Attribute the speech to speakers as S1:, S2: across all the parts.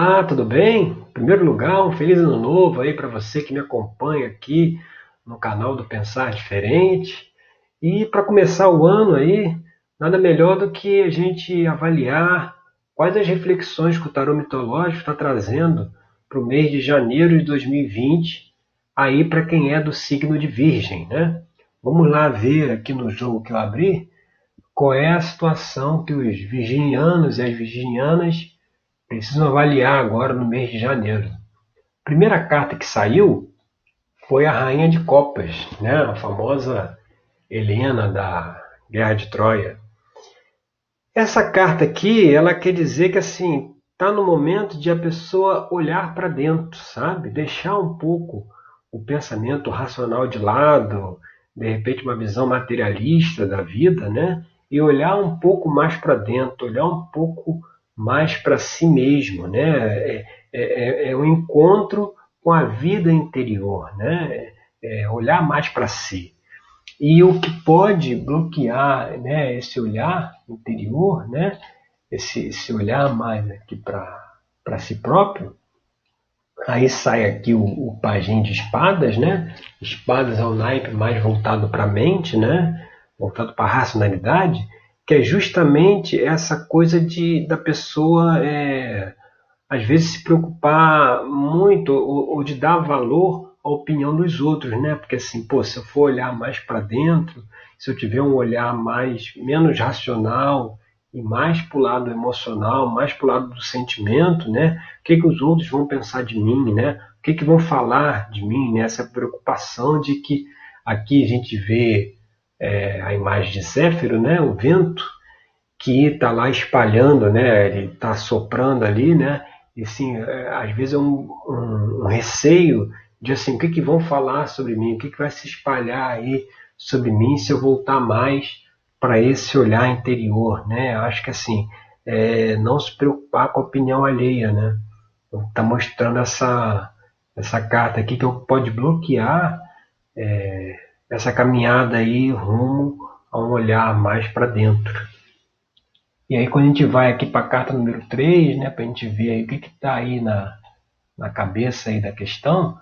S1: Ah, tudo bem? Em primeiro lugar, um feliz ano novo aí para você que me acompanha aqui no canal do Pensar Diferente. E para começar o ano aí, nada melhor do que a gente avaliar quais as reflexões que o tarô mitológico está trazendo para o mês de janeiro de 2020, aí para quem é do signo de Virgem, né? Vamos lá ver aqui no jogo que eu abri qual é a situação que os virginianos e as virginianas precisam avaliar agora no mês de janeiro. A primeira carta que saiu foi a Rainha de Copas, né? a famosa Helena da Guerra de Troia. Essa carta aqui, ela quer dizer que assim, está no momento de a pessoa olhar para dentro, sabe? Deixar um pouco o pensamento racional de lado, de repente uma visão materialista da vida, né? E olhar um pouco mais para dentro, olhar um pouco mais para si mesmo, né? É, é, é, um encontro com a vida interior, né? É olhar mais para si. E o que pode bloquear, né? Esse olhar interior, né? Esse, esse olhar mais aqui para si próprio. Aí sai aqui o, o pajem de espadas, né? Espadas ao naipe mais voltado para a mente, né? Voltado para a racionalidade que é justamente essa coisa de da pessoa é, às vezes se preocupar muito ou, ou, de dar valor à opinião dos outros, né? Porque assim, pô, se eu for olhar mais para dentro, se eu tiver um olhar mais menos racional e mais para o lado emocional, mais para o lado do sentimento, né? O que, que os outros vão pensar de mim, né? O que, que vão falar de mim, né? Essa preocupação de que aqui a gente vê é, a imagem de Zéfiro, né, o vento, que está lá espalhando, né, ele está soprando ali, né, e assim, é, às vezes é um, um, um, receio de assim, o que, que vão falar sobre mim, o que, que vai se espalhar aí sobre mim se eu voltar mais para esse olhar interior, né, eu acho que assim, é, não se preocupar com a opinião alheia, né, está mostrando essa, essa carta aqui que pode bloquear é, essa caminhada aí rumo a um olhar mais para dentro. E aí quando a gente vai aqui para a carta número 3, né, para a gente ver aí o que está aí na, na cabeça aí da questão,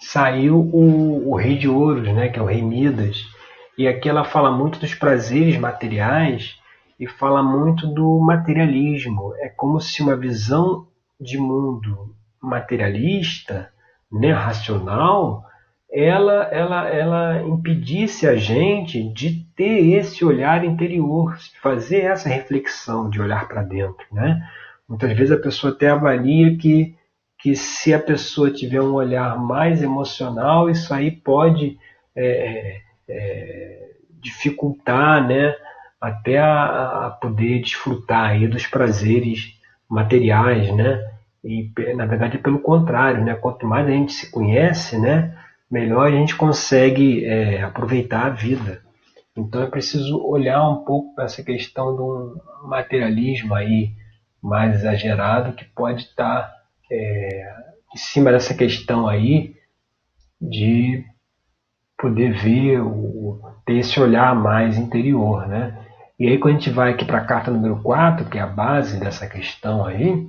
S1: saiu o, o rei de ouros, né, que é o rei Midas. E aqui ela fala muito dos prazeres materiais e fala muito do materialismo. É como se uma visão de mundo materialista, né, racional, ela, ela, ela impedisse a gente de ter esse olhar interior, fazer essa reflexão de olhar para dentro. Né? Muitas vezes a pessoa até avalia que, que se a pessoa tiver um olhar mais emocional, isso aí pode é, é, é dificultar né, até a, a, poder desfrutar aí dos prazeres materiais. Né? E, na verdade, é pelo contrário, né? quanto mais a gente se conhece, né? Melhor a gente consegue é, aproveitar a vida. Então é preciso olhar um pouco para essa questão do materialismo aí mais exagerado que pode estar é, em cima dessa questão aí de poder ver, o, ter esse olhar mais interior, né? E aí quando a gente vai aqui para a carta número 4, que é a base dessa questão aí,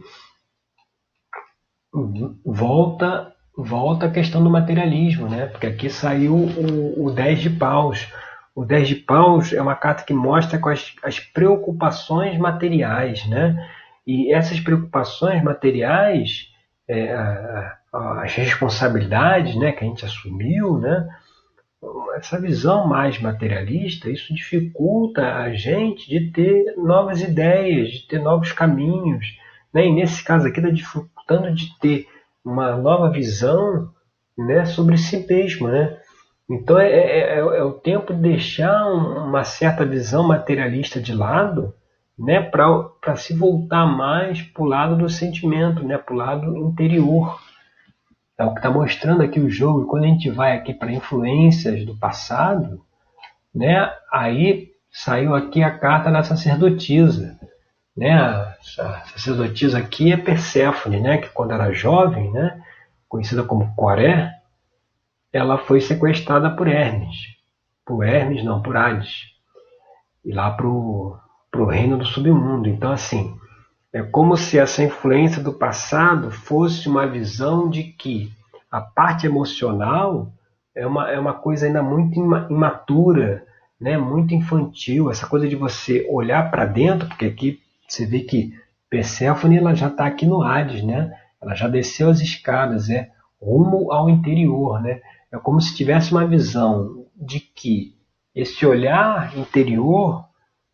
S1: volta volta a questão do materialismo, né? Porque aqui saiu o, o 10 de paus. O 10 de paus é uma carta que mostra as, as preocupações materiais, né? E essas preocupações materiais, é, as responsabilidades né, que a gente assumiu, né? essa visão mais materialista, isso dificulta a gente de ter novas ideias, de ter novos caminhos. Né? E nesse caso aqui, está dificultando de ter uma nova visão né, sobre si mesmo. Né? Então é, é, é, é o tempo de deixar uma certa visão materialista de lado né, para se voltar mais para o lado do sentimento, né, para o lado interior. É o que está mostrando aqui o jogo. Quando a gente vai aqui para influências do passado, né, aí saiu aqui a carta da sacerdotisa né, a sacerdotisa aqui é Perséfone, né, que quando era jovem, né, conhecida como Coré, ela foi sequestrada por Hermes. Por Hermes, não, por Hades. E lá para o reino do submundo. Então, assim, É como se essa influência do passado fosse uma visão de que a parte emocional é uma, é uma coisa ainda muito imatura, né? muito infantil. Essa coisa de você olhar para dentro, porque aqui você vê que Perséfone ela já está aqui no Hades, né? ela já desceu as escadas, é rumo ao interior. Né? É como se tivesse uma visão de que esse olhar interior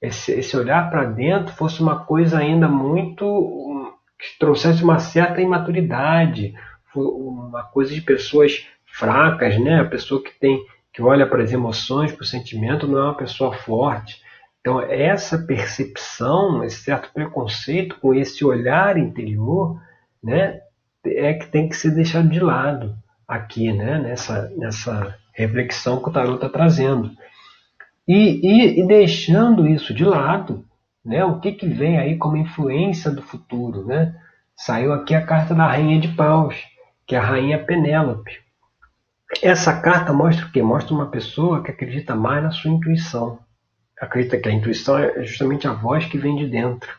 S1: esse, esse olhar para dentro fosse uma coisa ainda muito. que trouxesse uma certa imaturidade, uma coisa de pessoas fracas, né? A pessoa que tem que olha para as emoções, para o sentimento, não é uma pessoa forte. Então, essa percepção, esse certo preconceito com esse olhar interior, né, é que tem que ser deixado de lado aqui, né, nessa, nessa reflexão que o Tarot está trazendo. E, e, e, deixando isso de lado, né, o que, que vem aí como influência do futuro? Né? Saiu aqui a carta da Rainha de Paus, que é a Rainha Penélope. Essa carta mostra o quê? Mostra uma pessoa que acredita mais na sua intuição. Acredita que a intuição é justamente a voz que vem de dentro.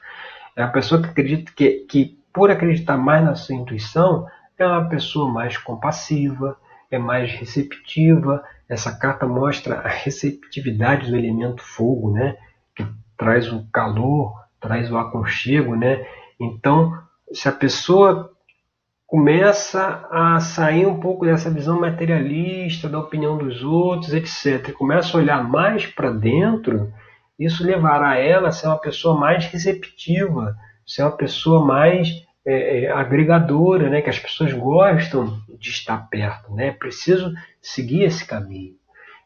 S1: É a pessoa que acredita que, que por acreditar mais na sua intuição, é uma pessoa mais compassiva, é mais receptiva, essa carta mostra a receptividade do elemento fogo, né? Que traz o calor, traz o aconchego, né? Então, se a pessoa começa a sair um pouco dessa visão materialista da opinião dos outros, etc., começa a olhar mais para dentro, isso levará ela a ser uma pessoa mais receptiva, ser uma pessoa mais é, é, agregadora, né? que as pessoas gostam de estar perto. Né? É preciso seguir esse caminho.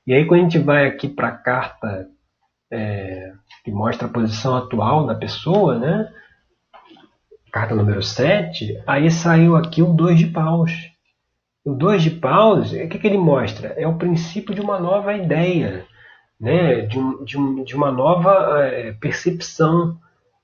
S1: E aí, quando a gente vai aqui para a carta é, que mostra a posição atual da pessoa, né? Carta número 7, aí saiu aqui o 2 de paus. O 2 de paus, o que, que ele mostra? É o princípio de uma nova ideia, né? de, um, de, um, de uma nova é, percepção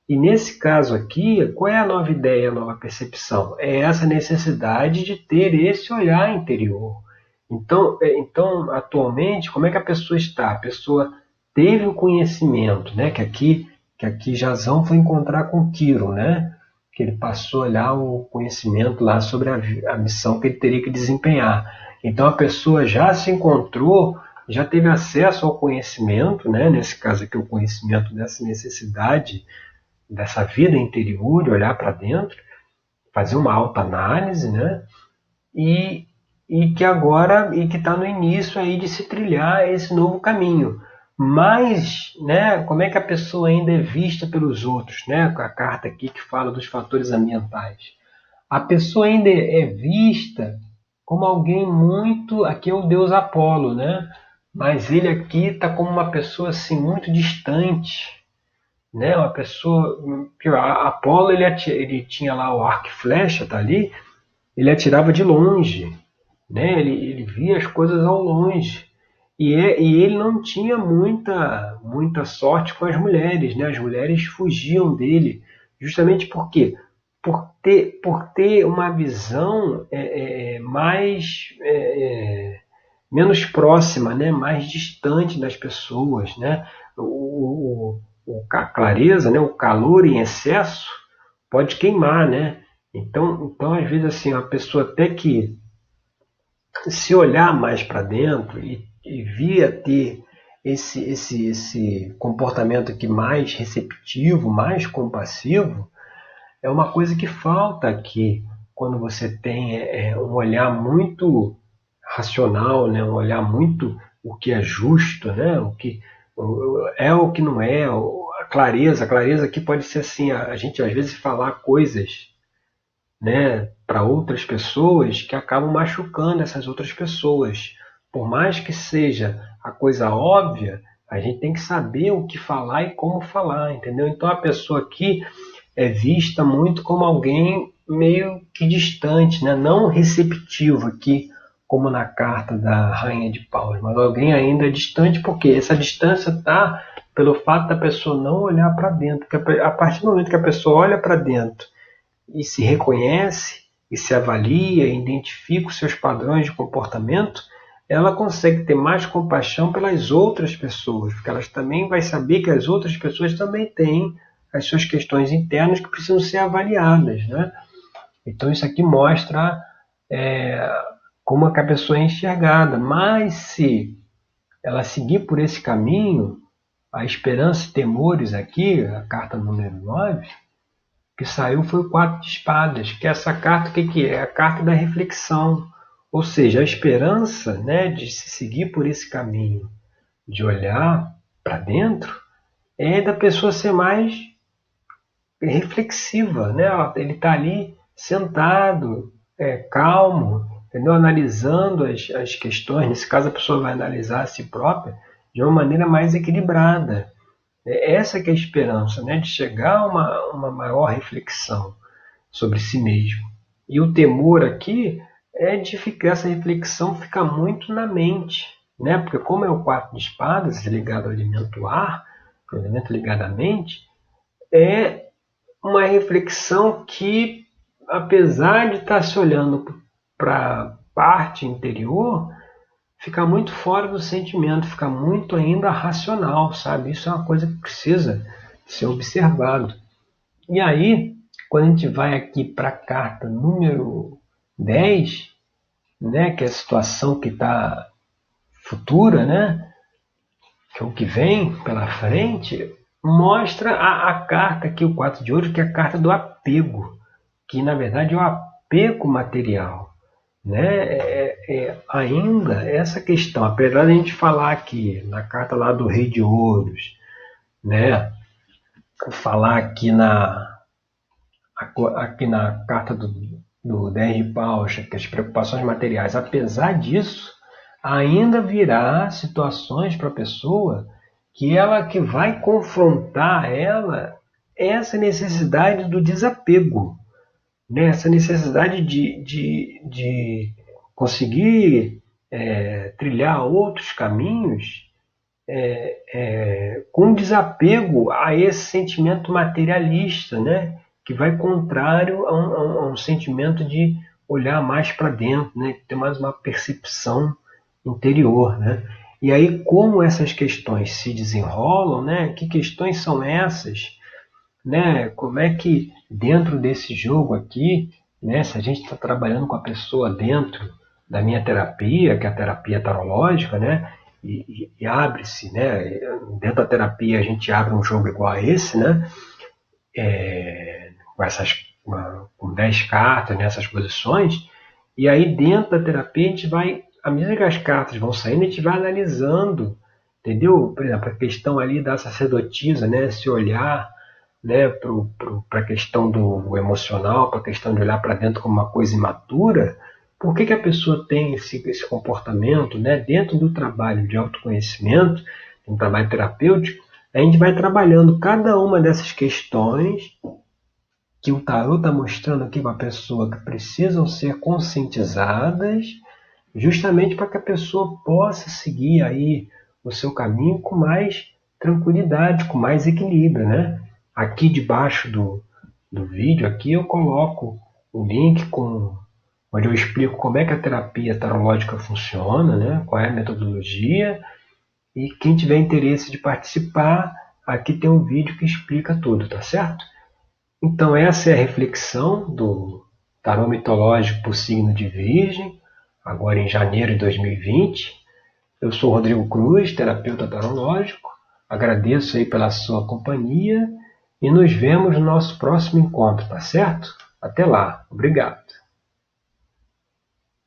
S1: e nesse caso aqui, qual é a nova ideia, a nova percepção? É essa necessidade de ter esse olhar interior. Então, é, então atualmente, como é que a pessoa está? A pessoa teve o conhecimento, né? Que aqui, que aqui Jazão foi encontrar com Quiro, né? Que ele passou a olhar o conhecimento lá sobre a, a missão que ele teria que desempenhar. Então a pessoa já se encontrou, já teve acesso ao conhecimento, né? Nesse caso aqui, o conhecimento dessa necessidade dessa vida interior, olhar para dentro, fazer uma autoanálise, né? E, e que agora e que está no início aí de se trilhar esse novo caminho. Mas, né, como é que a pessoa ainda é vista pelos outros, né? Com a carta aqui que fala dos fatores ambientais. A pessoa ainda é vista como alguém muito, aqui é o deus Apolo, né? Mas ele aqui está como uma pessoa assim muito distante, né? Uma pessoa, Apolo ele, ele tinha lá o arco e flecha, tá ali, ele atirava de longe, né? Ele, ele via as coisas ao longe. E, é, e ele não tinha muita, muita sorte com as mulheres, né? As mulheres fugiam dele, justamente porque por ter, por ter uma visão é, é, mais é, é, menos próxima, né? mais distante das pessoas, né? O, a clareza, né, o calor em excesso pode queimar, né? Então, então às vezes assim, a pessoa até que se olhar mais para dentro e via ter esse, esse, esse comportamento aqui mais receptivo, mais compassivo, é uma coisa que falta aqui quando você tem é, é um olhar muito racional, né? um olhar muito o que é justo, né? o que é o que não é, a clareza, a clareza aqui pode ser assim, a, gente às vezes falar coisas né, para outras pessoas que acabam machucando essas outras pessoas. Por mais que seja a coisa óbvia, a gente tem que saber o que falar e como falar, entendeu? Então a pessoa aqui é vista muito como alguém meio que distante, né? não receptivo aqui como na carta da Rainha de Paus, mas alguém ainda distante, porque essa distância está pelo fato da pessoa não olhar para dentro. Porque a partir do momento que a pessoa olha para dentro e se reconhece, e se avalia, identifica os seus padrões de comportamento, ela consegue ter mais compaixão pelas outras pessoas, porque elas também vai saber que as outras pessoas também têm as suas questões internas que precisam ser avaliadas. Né? Então, isso aqui mostra é, como a pessoa é enxergada. Mas se ela seguir por esse caminho, a esperança e temores aqui, a carta número 9, que saiu foi o quatro de espadas, que essa carta, que, que é? É a carta da reflexão. Ou seja, a esperança né, de se seguir por esse caminho, de olhar para dentro, é da pessoa ser mais reflexiva. Né? Ele está ali sentado, é, calmo, entendeu? analisando as, as questões. Nesse caso, a pessoa vai analisar a si própria de uma maneira mais equilibrada. É essa que é a esperança, né? de chegar a uma, uma maior reflexão sobre si mesmo. E o temor aqui é de ficar essa reflexão ficar muito na mente, né? Porque como é o quatro de espadas ligado ao elemento ar, o elemento ligado à mente, é uma reflexão que, apesar de estar se olhando para a parte interior, fica muito fora do sentimento, fica muito ainda racional, sabe? Isso é uma coisa que precisa ser observado. E aí, quando a gente vai aqui para a carta número 10, né, que é a situação que está futura, né, que é o que vem pela frente, mostra a, a carta aqui, o 4 de ouro, que é a carta do apego, que na verdade é o apego material. Né? É, é, ainda essa questão, apesar de a gente falar aqui na carta lá do Rei de Ouros, né? falar aqui na, aqui na carta do, do DR Paucha, que as preocupações materiais, apesar disso, ainda virá situações para a pessoa que ela que vai confrontar ela essa necessidade do desapego né, essa necessidade de, de, de conseguir é, trilhar outros caminhos é, é, com desapego a esse sentimento materialista, né, que vai contrário a um, a um sentimento de olhar mais para dentro, né, ter mais uma percepção interior, né? E aí como essas questões se desenrolam, né? Que questões são essas? né? Como é que dentro desse jogo aqui, né? Se a gente está trabalhando com a pessoa dentro da minha terapia, que é a terapia tarológica, né? E, e, e abre-se, né? Dentro da terapia a gente abre um jogo igual a esse, né? É, com essas com 10 cartas nessas posições, e aí dentro da terapia a gente vai, à medida que as cartas vão saindo, a gente vai analisando, entendeu? Por exemplo, a questão ali da sacerdotisa, né? Se olhar né, para a questão do emocional, para a questão de olhar para dentro como uma coisa imatura, por que, que a pessoa tem esse, esse comportamento né, dentro do trabalho de autoconhecimento, um trabalho terapêutico, a gente vai trabalhando cada uma dessas questões que o tarot está mostrando aqui para a pessoa que precisam ser conscientizadas, justamente para que a pessoa possa seguir aí o seu caminho com mais tranquilidade, com mais equilíbrio, né? Aqui debaixo do, do vídeo aqui eu coloco o link com onde eu explico como é que a terapia tarológica funciona, né? qual é a metodologia e quem tiver interesse de participar, aqui tem um vídeo que explica tudo, tá certo? Então essa é a reflexão do tarô mitológico por signo de Virgem, agora em janeiro de 2020. Eu sou Rodrigo Cruz, terapeuta tarológico. Agradeço aí pela sua companhia e nos vemos no nosso próximo encontro, tá certo? Até lá. Obrigado.